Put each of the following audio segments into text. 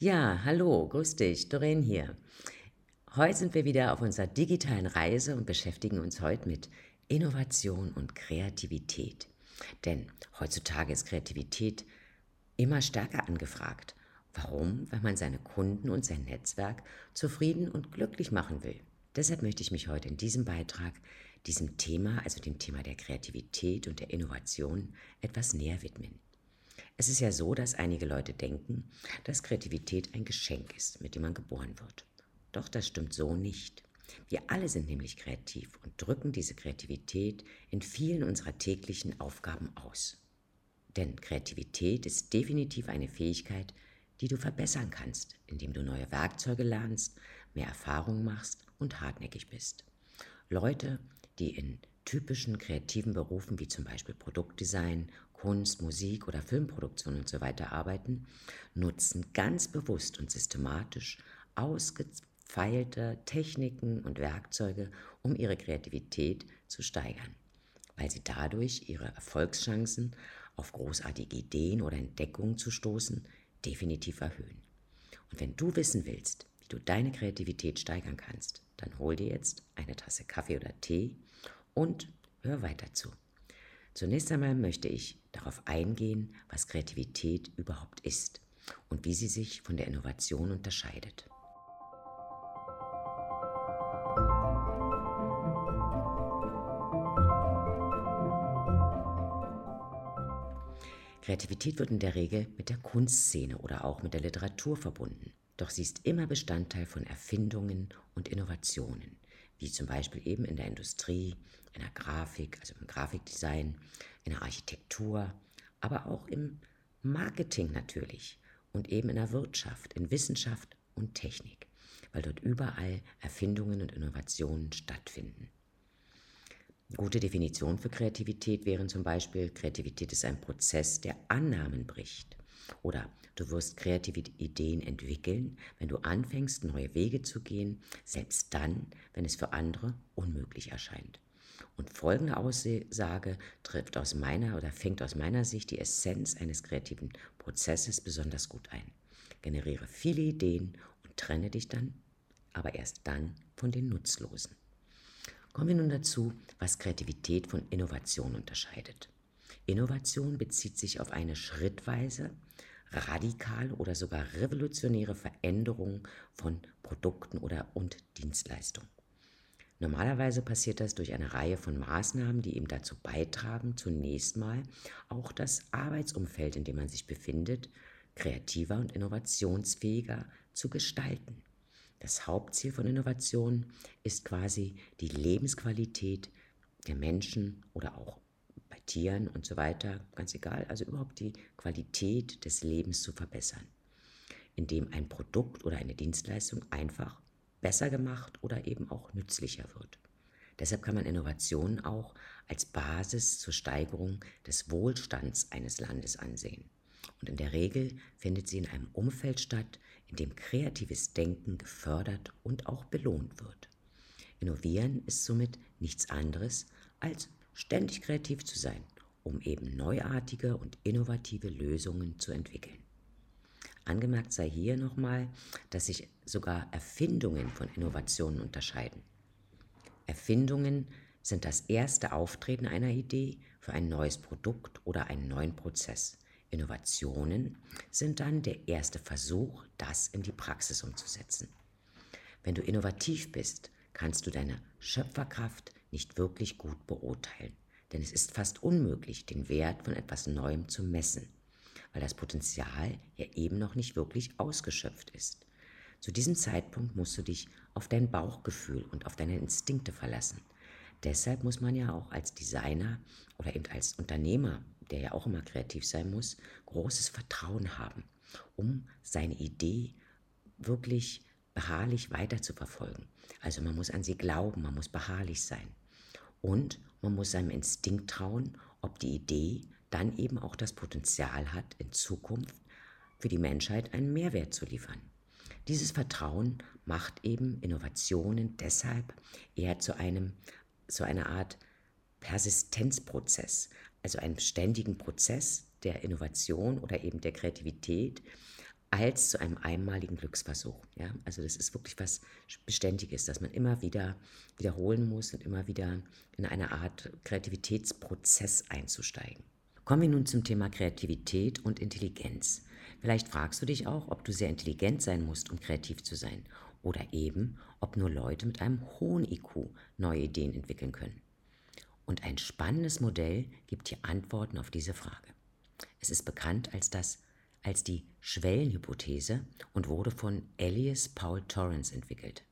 Ja, hallo, grüß dich, Doreen hier. Heute sind wir wieder auf unserer digitalen Reise und beschäftigen uns heute mit Innovation und Kreativität. Denn heutzutage ist Kreativität immer stärker angefragt. Warum? Weil man seine Kunden und sein Netzwerk zufrieden und glücklich machen will. Deshalb möchte ich mich heute in diesem Beitrag diesem Thema, also dem Thema der Kreativität und der Innovation, etwas näher widmen. Es ist ja so, dass einige Leute denken, dass Kreativität ein Geschenk ist, mit dem man geboren wird. Doch das stimmt so nicht. Wir alle sind nämlich kreativ und drücken diese Kreativität in vielen unserer täglichen Aufgaben aus. Denn Kreativität ist definitiv eine Fähigkeit, die du verbessern kannst, indem du neue Werkzeuge lernst, mehr Erfahrungen machst und hartnäckig bist. Leute, die in typischen kreativen Berufen wie zum Beispiel Produktdesign Kunst, Musik oder Filmproduktion und so arbeiten, nutzen ganz bewusst und systematisch ausgefeilte Techniken und Werkzeuge, um ihre Kreativität zu steigern, weil sie dadurch ihre Erfolgschancen auf großartige Ideen oder Entdeckungen zu stoßen definitiv erhöhen. Und wenn du wissen willst, wie du deine Kreativität steigern kannst, dann hol dir jetzt eine Tasse Kaffee oder Tee und hör weiter zu. Zunächst einmal möchte ich darauf eingehen, was Kreativität überhaupt ist und wie sie sich von der Innovation unterscheidet. Kreativität wird in der Regel mit der Kunstszene oder auch mit der Literatur verbunden. Doch sie ist immer Bestandteil von Erfindungen und Innovationen wie zum Beispiel eben in der Industrie, in der Grafik, also im Grafikdesign, in der Architektur, aber auch im Marketing natürlich und eben in der Wirtschaft, in Wissenschaft und Technik, weil dort überall Erfindungen und Innovationen stattfinden. Gute Definition für Kreativität wären zum Beispiel, Kreativität ist ein Prozess, der Annahmen bricht. Oder du wirst kreative Ideen entwickeln, wenn du anfängst, neue Wege zu gehen, selbst dann, wenn es für andere unmöglich erscheint. Und folgende Aussage trifft aus meiner oder fängt aus meiner Sicht die Essenz eines kreativen Prozesses besonders gut ein. Generiere viele Ideen und trenne dich dann, aber erst dann von den Nutzlosen. Kommen wir nun dazu, was Kreativität von Innovation unterscheidet. Innovation bezieht sich auf eine schrittweise, radikale oder sogar revolutionäre Veränderung von Produkten oder und Dienstleistungen. Normalerweise passiert das durch eine Reihe von Maßnahmen, die eben dazu beitragen, zunächst mal auch das Arbeitsumfeld, in dem man sich befindet, kreativer und innovationsfähiger zu gestalten. Das Hauptziel von Innovation ist quasi die Lebensqualität der Menschen oder auch Tieren und so weiter, ganz egal, also überhaupt die Qualität des Lebens zu verbessern, indem ein Produkt oder eine Dienstleistung einfach besser gemacht oder eben auch nützlicher wird. Deshalb kann man Innovationen auch als Basis zur Steigerung des Wohlstands eines Landes ansehen. Und in der Regel findet sie in einem Umfeld statt, in dem kreatives Denken gefördert und auch belohnt wird. Innovieren ist somit nichts anderes als ständig kreativ zu sein, um eben neuartige und innovative Lösungen zu entwickeln. Angemerkt sei hier nochmal, dass sich sogar Erfindungen von Innovationen unterscheiden. Erfindungen sind das erste Auftreten einer Idee für ein neues Produkt oder einen neuen Prozess. Innovationen sind dann der erste Versuch, das in die Praxis umzusetzen. Wenn du innovativ bist, kannst du deine Schöpferkraft nicht wirklich gut beurteilen. Denn es ist fast unmöglich, den Wert von etwas Neuem zu messen, weil das Potenzial ja eben noch nicht wirklich ausgeschöpft ist. Zu diesem Zeitpunkt musst du dich auf dein Bauchgefühl und auf deine Instinkte verlassen. Deshalb muss man ja auch als Designer oder eben als Unternehmer, der ja auch immer kreativ sein muss, großes Vertrauen haben, um seine Idee wirklich beharrlich weiterzuverfolgen. Also man muss an sie glauben, man muss beharrlich sein. Und man muss seinem Instinkt trauen, ob die Idee dann eben auch das Potenzial hat, in Zukunft für die Menschheit einen Mehrwert zu liefern. Dieses Vertrauen macht eben Innovationen deshalb eher zu einem, zu einer Art Persistenzprozess, also einem ständigen Prozess der Innovation oder eben der Kreativität, als zu einem einmaligen Glücksversuch. Ja? Also das ist wirklich was Beständiges, dass man immer wieder wiederholen muss und immer wieder in eine Art Kreativitätsprozess einzusteigen. Kommen wir nun zum Thema Kreativität und Intelligenz. Vielleicht fragst du dich auch, ob du sehr intelligent sein musst, um kreativ zu sein. Oder eben, ob nur Leute mit einem hohen IQ neue Ideen entwickeln können. Und ein spannendes Modell gibt dir Antworten auf diese Frage. Es ist bekannt als das als die Schwellenhypothese und wurde von Elias Paul Torrance entwickelt.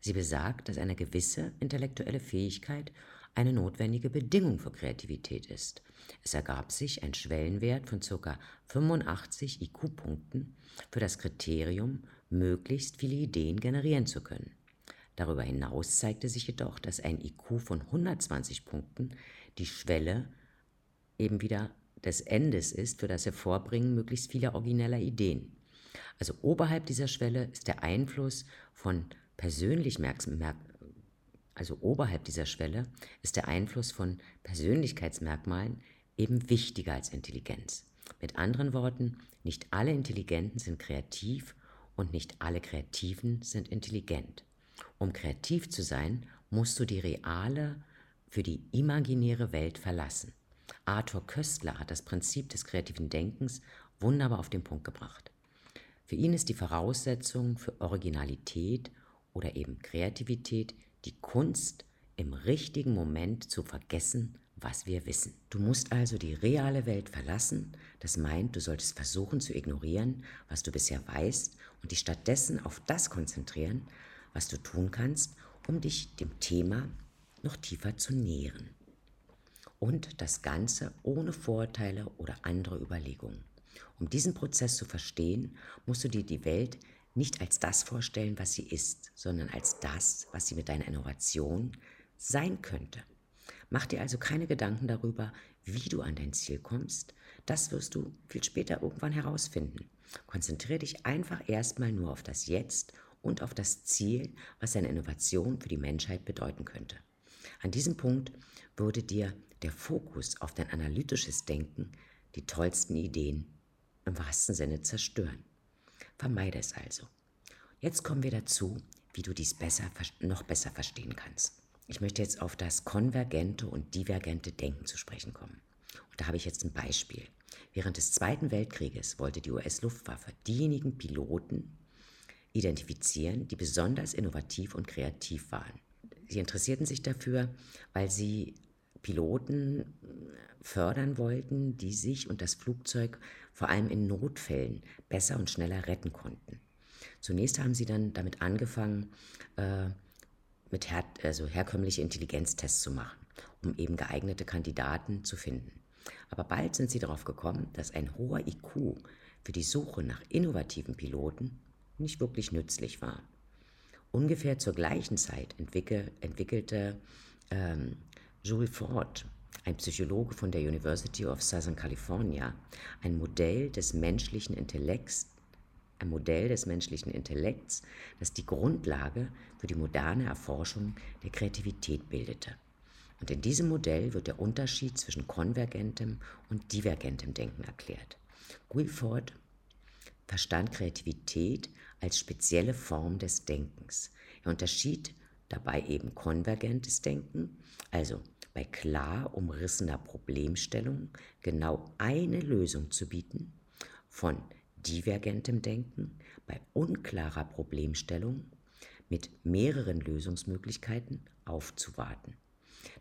Sie besagt, dass eine gewisse intellektuelle Fähigkeit eine notwendige Bedingung für Kreativität ist. Es ergab sich ein Schwellenwert von ca. 85 IQ-Punkten für das Kriterium, möglichst viele Ideen generieren zu können. Darüber hinaus zeigte sich jedoch, dass ein IQ von 120 Punkten die Schwelle eben wieder des Endes ist für das Hervorbringen möglichst vieler origineller Ideen. Also oberhalb dieser Schwelle ist der Einfluss von persönlich also oberhalb dieser Schwelle ist der Einfluss von Persönlichkeitsmerkmalen eben wichtiger als Intelligenz. Mit anderen Worten, nicht alle Intelligenten sind kreativ und nicht alle Kreativen sind intelligent. Um kreativ zu sein, musst du die reale für die imaginäre Welt verlassen. Arthur Köstler hat das Prinzip des kreativen Denkens wunderbar auf den Punkt gebracht. Für ihn ist die Voraussetzung für Originalität oder eben Kreativität die Kunst, im richtigen Moment zu vergessen, was wir wissen. Du musst also die reale Welt verlassen, das meint, du solltest versuchen zu ignorieren, was du bisher weißt und dich stattdessen auf das konzentrieren, was du tun kannst, um dich dem Thema noch tiefer zu nähren und das Ganze ohne Vorurteile oder andere Überlegungen. Um diesen Prozess zu verstehen, musst du dir die Welt nicht als das vorstellen, was sie ist, sondern als das, was sie mit deiner Innovation sein könnte. Mach dir also keine Gedanken darüber, wie du an dein Ziel kommst. Das wirst du viel später irgendwann herausfinden. Konzentriere dich einfach erstmal nur auf das Jetzt und auf das Ziel, was deine Innovation für die Menschheit bedeuten könnte. An diesem Punkt würde dir der Fokus auf dein analytisches Denken die tollsten Ideen im wahrsten Sinne zerstören. Vermeide es also. Jetzt kommen wir dazu, wie du dies besser, noch besser verstehen kannst. Ich möchte jetzt auf das konvergente und divergente Denken zu sprechen kommen. Und da habe ich jetzt ein Beispiel. Während des Zweiten Weltkrieges wollte die US-Luftwaffe diejenigen Piloten identifizieren, die besonders innovativ und kreativ waren. Sie interessierten sich dafür, weil sie Piloten äh, fördern wollten, die sich und das Flugzeug vor allem in Notfällen besser und schneller retten konnten. Zunächst haben sie dann damit angefangen, äh, mit her also herkömmliche Intelligenztests zu machen, um eben geeignete Kandidaten zu finden. Aber bald sind sie darauf gekommen, dass ein hoher IQ für die Suche nach innovativen Piloten nicht wirklich nützlich war. Ungefähr zur gleichen Zeit entwickel entwickelte ähm, Jules Ford, ein Psychologe von der University of Southern California, ein Modell des menschlichen Intellekts, ein Modell des menschlichen Intellekts, das die Grundlage für die moderne Erforschung der Kreativität bildete. Und in diesem Modell wird der Unterschied zwischen konvergentem und divergentem Denken erklärt. Guilford verstand Kreativität als spezielle Form des Denkens. Er unterschied dabei eben konvergentes Denken, also bei klar umrissener Problemstellung genau eine Lösung zu bieten, von divergentem Denken bei unklarer Problemstellung mit mehreren Lösungsmöglichkeiten aufzuwarten.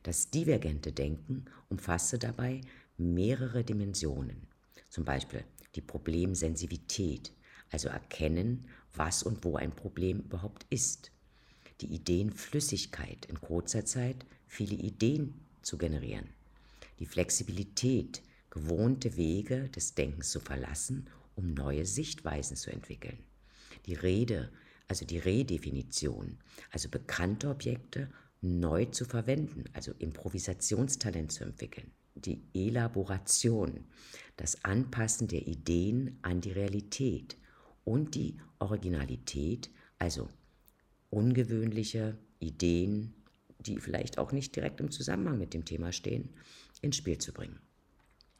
Das divergente Denken umfasste dabei mehrere Dimensionen, zum Beispiel die Problemsensivität, also erkennen, was und wo ein Problem überhaupt ist, die Ideenflüssigkeit in kurzer Zeit viele Ideen zu generieren, die Flexibilität, gewohnte Wege des Denkens zu verlassen, um neue Sichtweisen zu entwickeln, die Rede, also die Redefinition, also bekannte Objekte neu zu verwenden, also Improvisationstalent zu entwickeln, die Elaboration, das Anpassen der Ideen an die Realität und die Originalität, also ungewöhnliche Ideen, die vielleicht auch nicht direkt im Zusammenhang mit dem Thema stehen, ins Spiel zu bringen.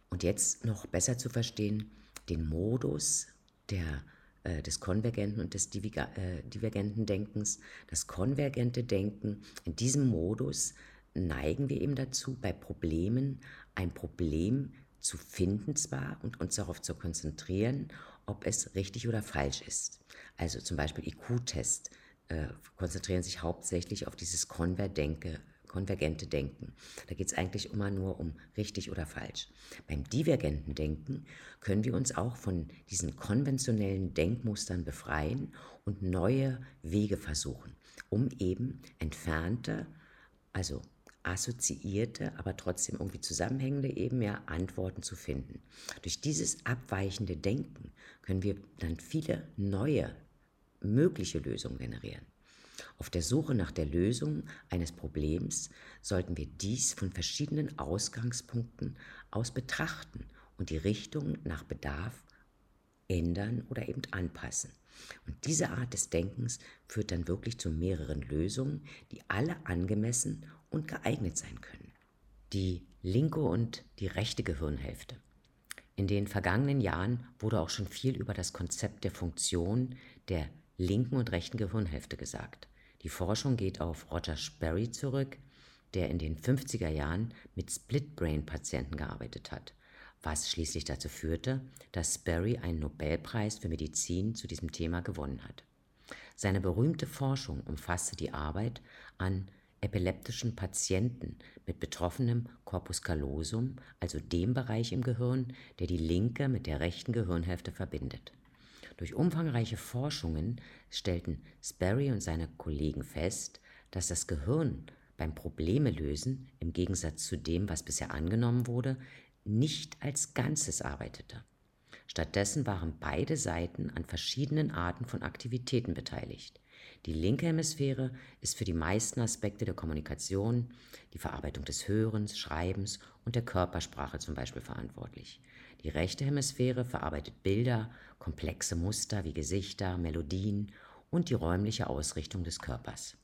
Und jetzt noch besser zu verstehen, den Modus der äh, des konvergenten und des äh, divergenten Denkens. Das konvergente Denken, in diesem Modus neigen wir eben dazu, bei Problemen ein Problem zu finden zwar und uns darauf zu konzentrieren, ob es richtig oder falsch ist. Also zum Beispiel IQ-Test äh, konzentrieren sich hauptsächlich auf dieses Konverdenke, konvergente Denken. Da geht es eigentlich immer nur um richtig oder falsch. Beim divergenten Denken können wir uns auch von diesen konventionellen Denkmustern befreien und neue Wege versuchen, um eben entfernte, also assoziierte, aber trotzdem irgendwie zusammenhängende eben mehr Antworten zu finden. Durch dieses abweichende Denken können wir dann viele neue mögliche Lösungen generieren. Auf der Suche nach der Lösung eines Problems sollten wir dies von verschiedenen Ausgangspunkten aus betrachten und die Richtung nach Bedarf ändern oder eben anpassen. Und diese Art des Denkens führt dann wirklich zu mehreren Lösungen, die alle angemessen und geeignet sein können. Die linke und die rechte Gehirnhälfte. In den vergangenen Jahren wurde auch schon viel über das Konzept der Funktion der linken und rechten Gehirnhälfte gesagt. Die Forschung geht auf Roger Sperry zurück, der in den 50er Jahren mit Split-Brain-Patienten gearbeitet hat, was schließlich dazu führte, dass Sperry einen Nobelpreis für Medizin zu diesem Thema gewonnen hat. Seine berühmte Forschung umfasste die Arbeit an epileptischen Patienten mit betroffenem Corpus callosum, also dem Bereich im Gehirn, der die linke mit der rechten Gehirnhälfte verbindet. Durch umfangreiche Forschungen stellten Sperry und seine Kollegen fest, dass das Gehirn beim Problemelösen im Gegensatz zu dem, was bisher angenommen wurde, nicht als Ganzes arbeitete. Stattdessen waren beide Seiten an verschiedenen Arten von Aktivitäten beteiligt. Die linke Hemisphäre ist für die meisten Aspekte der Kommunikation, die Verarbeitung des Hörens, Schreibens und der Körpersprache zum Beispiel verantwortlich. Die rechte Hemisphäre verarbeitet Bilder, komplexe Muster wie Gesichter, Melodien und die räumliche Ausrichtung des Körpers.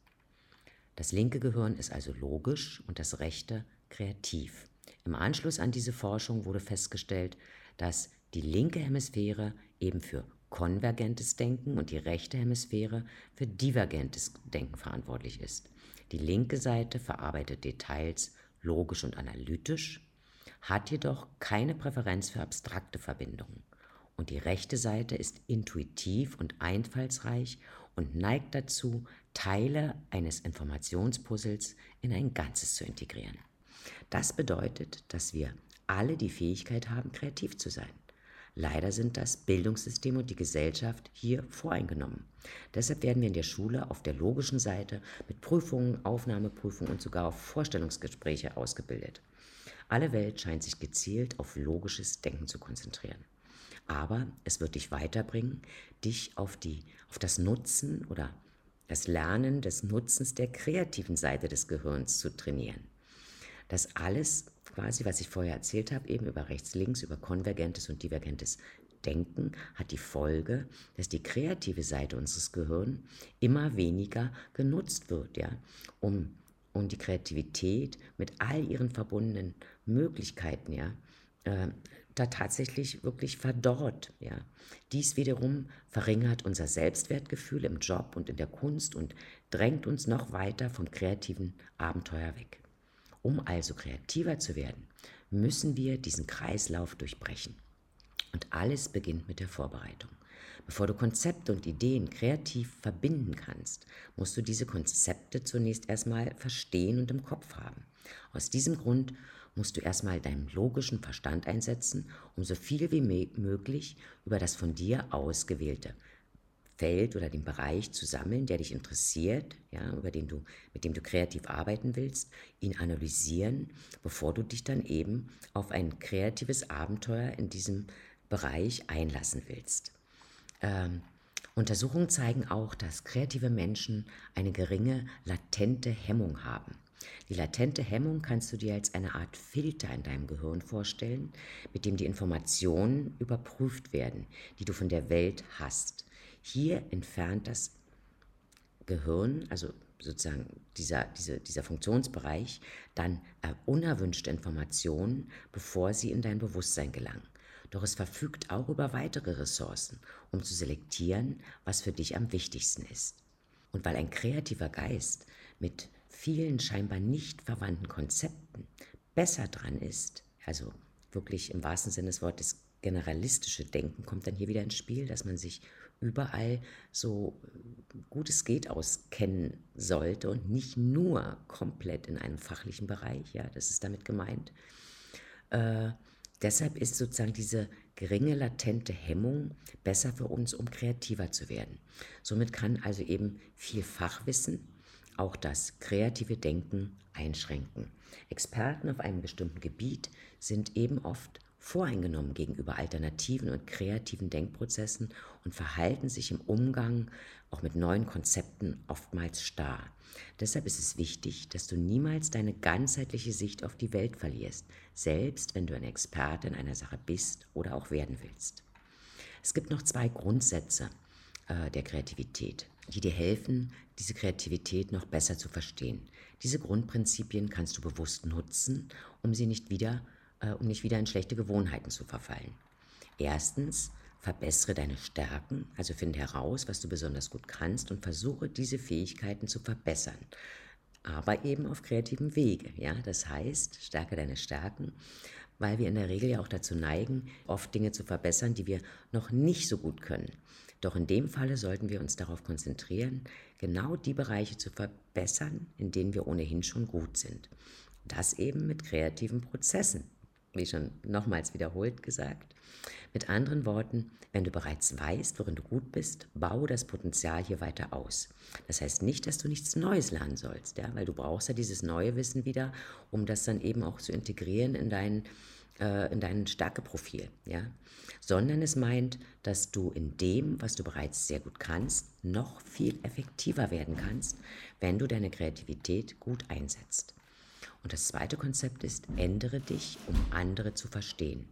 Das linke Gehirn ist also logisch und das rechte kreativ. Im Anschluss an diese Forschung wurde festgestellt, dass die linke Hemisphäre eben für konvergentes Denken und die rechte Hemisphäre für divergentes Denken verantwortlich ist. Die linke Seite verarbeitet Details logisch und analytisch, hat jedoch keine Präferenz für abstrakte Verbindungen. Und die rechte Seite ist intuitiv und einfallsreich und neigt dazu, Teile eines Informationspuzzles in ein Ganzes zu integrieren. Das bedeutet, dass wir alle die Fähigkeit haben, kreativ zu sein. Leider sind das Bildungssystem und die Gesellschaft hier voreingenommen. Deshalb werden wir in der Schule auf der logischen Seite mit Prüfungen, Aufnahmeprüfungen und sogar auf Vorstellungsgespräche ausgebildet. Alle Welt scheint sich gezielt auf logisches Denken zu konzentrieren. Aber es wird dich weiterbringen, dich auf, die, auf das Nutzen oder das Lernen des Nutzens der kreativen Seite des Gehirns zu trainieren. Das alles, quasi, was ich vorher erzählt habe, eben über rechts-links, über konvergentes und divergentes Denken, hat die Folge, dass die kreative Seite unseres Gehirns immer weniger genutzt wird, ja, um und die Kreativität mit all ihren verbundenen Möglichkeiten, ja, äh, da tatsächlich wirklich verdorrt, ja. Dies wiederum verringert unser Selbstwertgefühl im Job und in der Kunst und drängt uns noch weiter vom kreativen Abenteuer weg. Um also kreativer zu werden, müssen wir diesen Kreislauf durchbrechen. Und alles beginnt mit der Vorbereitung. Bevor du Konzepte und Ideen kreativ verbinden kannst, musst du diese Konzepte zunächst erstmal verstehen und im Kopf haben. Aus diesem Grund musst du erstmal deinen logischen Verstand einsetzen, um so viel wie möglich über das von dir ausgewählte Feld oder den Bereich zu sammeln, der dich interessiert, ja, über den du, mit dem du kreativ arbeiten willst, ihn analysieren, bevor du dich dann eben auf ein kreatives Abenteuer in diesem Bereich einlassen willst. Ähm, Untersuchungen zeigen auch, dass kreative Menschen eine geringe latente Hemmung haben. Die latente Hemmung kannst du dir als eine Art Filter in deinem Gehirn vorstellen, mit dem die Informationen überprüft werden, die du von der Welt hast. Hier entfernt das Gehirn, also sozusagen dieser, diese, dieser Funktionsbereich, dann unerwünschte Informationen, bevor sie in dein Bewusstsein gelangen. Doch es verfügt auch über weitere Ressourcen, um zu selektieren, was für dich am wichtigsten ist. Und weil ein kreativer Geist mit vielen scheinbar nicht verwandten Konzepten besser dran ist, also wirklich im wahrsten Sinne des Wortes generalistische Denken kommt dann hier wieder ins Spiel, dass man sich überall so gut es geht auskennen sollte und nicht nur komplett in einem fachlichen Bereich, ja, das ist damit gemeint. Äh, deshalb ist sozusagen diese geringe latente Hemmung besser für uns, um kreativer zu werden. Somit kann also eben viel Fachwissen auch das kreative Denken einschränken. Experten auf einem bestimmten Gebiet sind eben oft voreingenommen gegenüber alternativen und kreativen Denkprozessen und verhalten sich im Umgang auch mit neuen Konzepten oftmals starr. Deshalb ist es wichtig, dass du niemals deine ganzheitliche Sicht auf die Welt verlierst, selbst wenn du ein Experte in einer Sache bist oder auch werden willst. Es gibt noch zwei Grundsätze äh, der Kreativität, die dir helfen, diese Kreativität noch besser zu verstehen. Diese Grundprinzipien kannst du bewusst nutzen, um sie nicht wieder, äh, um nicht wieder in schlechte Gewohnheiten zu verfallen. Erstens, verbessere deine Stärken, also finde heraus, was du besonders gut kannst und versuche diese Fähigkeiten zu verbessern. Aber eben auf kreativem Wege. Ja? Das heißt, stärke deine Stärken, weil wir in der Regel ja auch dazu neigen, oft Dinge zu verbessern, die wir noch nicht so gut können. Doch in dem Falle sollten wir uns darauf konzentrieren, genau die Bereiche zu verbessern, in denen wir ohnehin schon gut sind. Das eben mit kreativen Prozessen, wie schon nochmals wiederholt gesagt. Mit anderen Worten, wenn du bereits weißt, worin du gut bist, baue das Potenzial hier weiter aus. Das heißt nicht, dass du nichts Neues lernen sollst, ja, weil du brauchst ja dieses neue Wissen wieder, um das dann eben auch zu integrieren in deinen äh, in dein Stärkeprofil, ja, sondern es meint, dass du in dem, was du bereits sehr gut kannst, noch viel effektiver werden kannst, wenn du deine Kreativität gut einsetzt. Und das zweite Konzept ist, ändere dich, um andere zu verstehen.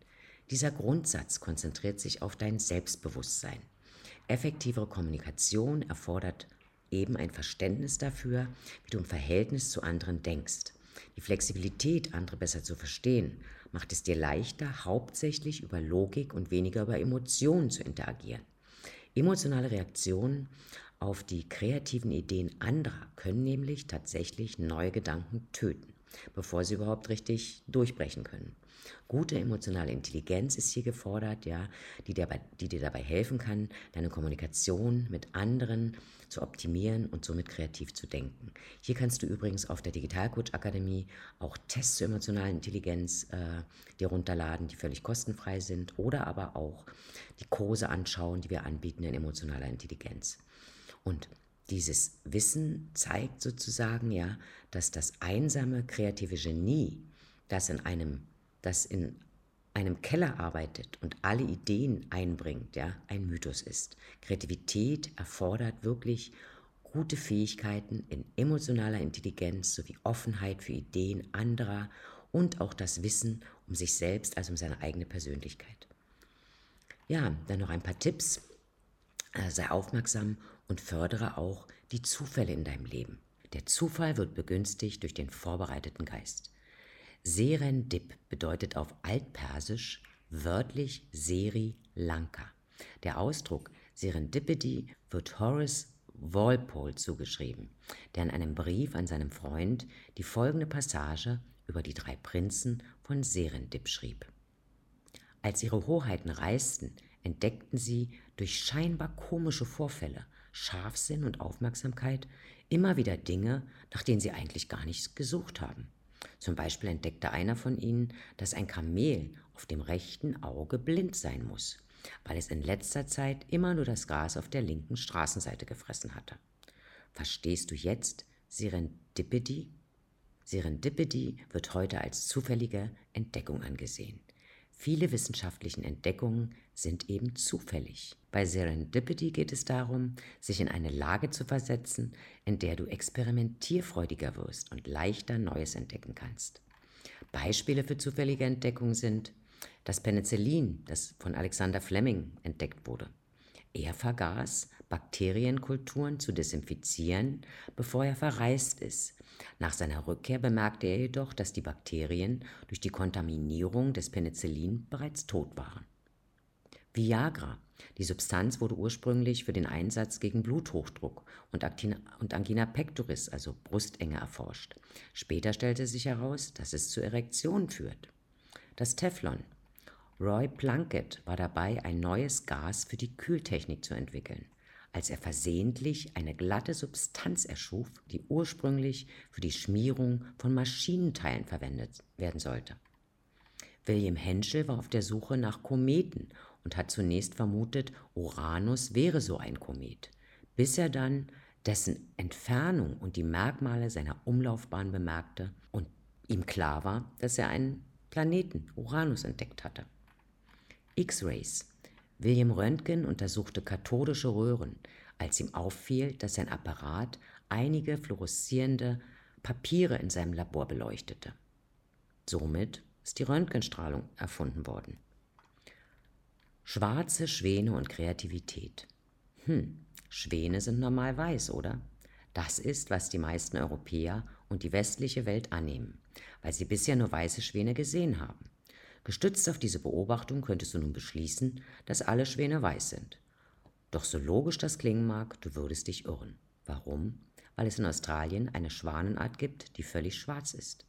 Dieser Grundsatz konzentriert sich auf dein Selbstbewusstsein. Effektivere Kommunikation erfordert eben ein Verständnis dafür, wie du im Verhältnis zu anderen denkst. Die Flexibilität, andere besser zu verstehen, macht es dir leichter, hauptsächlich über Logik und weniger über Emotionen zu interagieren. Emotionale Reaktionen auf die kreativen Ideen anderer können nämlich tatsächlich neue Gedanken töten, bevor sie überhaupt richtig durchbrechen können. Gute emotionale Intelligenz ist hier gefordert, ja, die, dir, die dir dabei helfen kann, deine Kommunikation mit anderen zu optimieren und somit kreativ zu denken. Hier kannst du übrigens auf der Digitalcoach Akademie auch Tests zur emotionalen Intelligenz äh, dir runterladen, die völlig kostenfrei sind, oder aber auch die Kurse anschauen, die wir anbieten in emotionaler Intelligenz. Und dieses Wissen zeigt sozusagen ja, dass das einsame kreative Genie, das in einem das in einem Keller arbeitet und alle Ideen einbringt, ja, ein Mythos ist. Kreativität erfordert wirklich gute Fähigkeiten in emotionaler Intelligenz sowie Offenheit für Ideen anderer und auch das Wissen um sich selbst, also um seine eigene Persönlichkeit. Ja, dann noch ein paar Tipps. Äh, sei aufmerksam und fördere auch die Zufälle in deinem Leben. Der Zufall wird begünstigt durch den vorbereiteten Geist. Serendip bedeutet auf Altpersisch wörtlich Seri Lanka. Der Ausdruck Serendipity wird Horace Walpole zugeschrieben, der in einem Brief an seinen Freund die folgende Passage über die drei Prinzen von Serendip schrieb. Als ihre Hoheiten reisten, entdeckten sie durch scheinbar komische Vorfälle, Scharfsinn und Aufmerksamkeit immer wieder Dinge, nach denen sie eigentlich gar nichts gesucht haben. Zum Beispiel entdeckte einer von ihnen, dass ein Kamel auf dem rechten Auge blind sein muss, weil es in letzter Zeit immer nur das Gras auf der linken Straßenseite gefressen hatte. Verstehst du jetzt Serendipity? Serendipity wird heute als zufällige Entdeckung angesehen. Viele wissenschaftlichen Entdeckungen sind eben zufällig. Bei Serendipity geht es darum, sich in eine Lage zu versetzen, in der du experimentierfreudiger wirst und leichter Neues entdecken kannst. Beispiele für zufällige Entdeckungen sind das Penicillin, das von Alexander Fleming entdeckt wurde. Er vergaß, Bakterienkulturen zu desinfizieren, bevor er verreist ist. Nach seiner Rückkehr bemerkte er jedoch, dass die Bakterien durch die Kontaminierung des Penicillin bereits tot waren. Viagra. Die Substanz wurde ursprünglich für den Einsatz gegen Bluthochdruck und, Angina pectoris, also Brustenge, erforscht. Später stellte sich heraus, dass es zu Erektionen führt. Das Teflon. Roy Plunkett war dabei, ein neues Gas für die Kühltechnik zu entwickeln, als er versehentlich eine glatte Substanz erschuf, die ursprünglich für die Schmierung von Maschinenteilen verwendet werden sollte. William Henschel war auf der Suche nach Kometen und hat zunächst vermutet, Uranus wäre so ein Komet, bis er dann dessen Entfernung und die Merkmale seiner Umlaufbahn bemerkte und ihm klar war, dass er einen Planeten, Uranus, entdeckt hatte. X-Rays. William Röntgen untersuchte kathodische Röhren, als ihm auffiel, dass sein Apparat einige fluoreszierende Papiere in seinem Labor beleuchtete. Somit ist die Röntgenstrahlung erfunden worden. Schwarze Schwäne und Kreativität. Hm, Schwäne sind normal weiß, oder? Das ist, was die meisten Europäer und die westliche Welt annehmen, weil sie bisher nur weiße Schwäne gesehen haben. Gestützt auf diese Beobachtung könntest du nun beschließen, dass alle Schwäne weiß sind. Doch so logisch das klingen mag, du würdest dich irren. Warum? Weil es in Australien eine Schwanenart gibt, die völlig schwarz ist.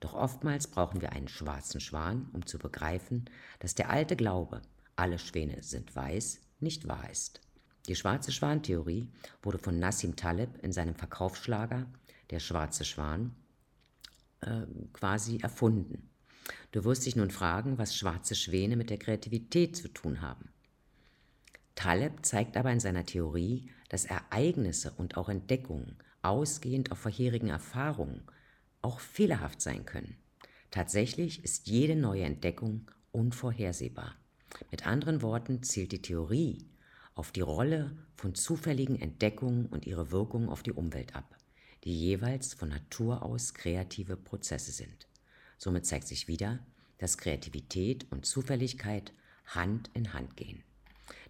Doch oftmals brauchen wir einen schwarzen Schwan, um zu begreifen, dass der alte Glaube, alle Schwäne sind weiß, nicht wahr ist. Die schwarze Schwan-Theorie wurde von Nassim Taleb in seinem Verkaufsschlager Der schwarze Schwan äh, quasi erfunden. Du wirst dich nun fragen, was schwarze Schwäne mit der Kreativität zu tun haben. Taleb zeigt aber in seiner Theorie, dass Ereignisse und auch Entdeckungen, ausgehend auf vorherigen Erfahrungen, auch fehlerhaft sein können. Tatsächlich ist jede neue Entdeckung unvorhersehbar. Mit anderen Worten zielt die Theorie auf die Rolle von zufälligen Entdeckungen und ihre Wirkung auf die Umwelt ab, die jeweils von Natur aus kreative Prozesse sind. Somit zeigt sich wieder, dass Kreativität und Zufälligkeit Hand in Hand gehen.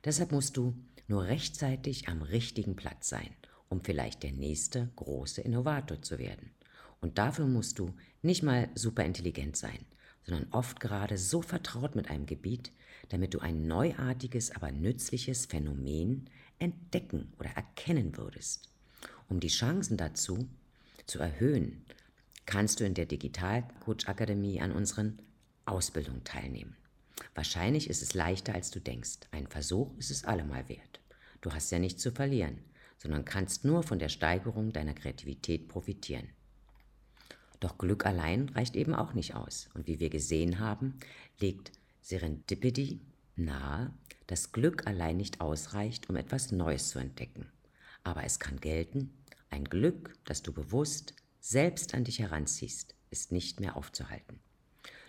Deshalb musst du nur rechtzeitig am richtigen Platz sein, um vielleicht der nächste große Innovator zu werden. Und dafür musst du nicht mal superintelligent sein, sondern oft gerade so vertraut mit einem Gebiet, damit du ein neuartiges, aber nützliches Phänomen entdecken oder erkennen würdest. Um die Chancen dazu zu erhöhen, kannst du in der Digital Coach Akademie an unseren Ausbildungen teilnehmen. Wahrscheinlich ist es leichter, als du denkst. Ein Versuch ist es allemal wert. Du hast ja nichts zu verlieren, sondern kannst nur von der Steigerung deiner Kreativität profitieren. Doch Glück allein reicht eben auch nicht aus. Und wie wir gesehen haben, legt Serendipity nahe, dass Glück allein nicht ausreicht, um etwas Neues zu entdecken. Aber es kann gelten, ein Glück, das du bewusst selbst an dich heranziehst, ist nicht mehr aufzuhalten.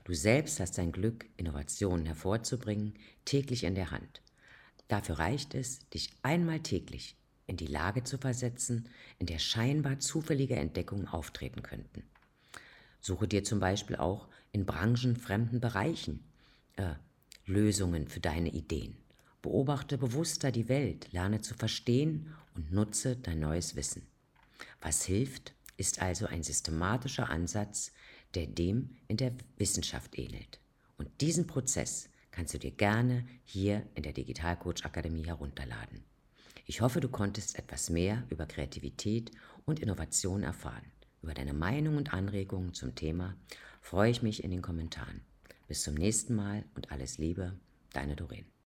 Du selbst hast dein Glück, Innovationen hervorzubringen, täglich in der Hand. Dafür reicht es, dich einmal täglich in die Lage zu versetzen, in der scheinbar zufällige Entdeckungen auftreten könnten. Suche dir zum Beispiel auch in branchenfremden Bereichen äh, Lösungen für deine Ideen. Beobachte bewusster die Welt, lerne zu verstehen und nutze dein neues Wissen. Was hilft, ist also ein systematischer Ansatz, der dem in der Wissenschaft ähnelt. Und diesen Prozess kannst du dir gerne hier in der Digitalcoach Akademie herunterladen. Ich hoffe, du konntest etwas mehr über Kreativität und Innovation erfahren. Über deine Meinung und Anregungen zum Thema freue ich mich in den Kommentaren. Bis zum nächsten Mal und alles Liebe, deine Doreen.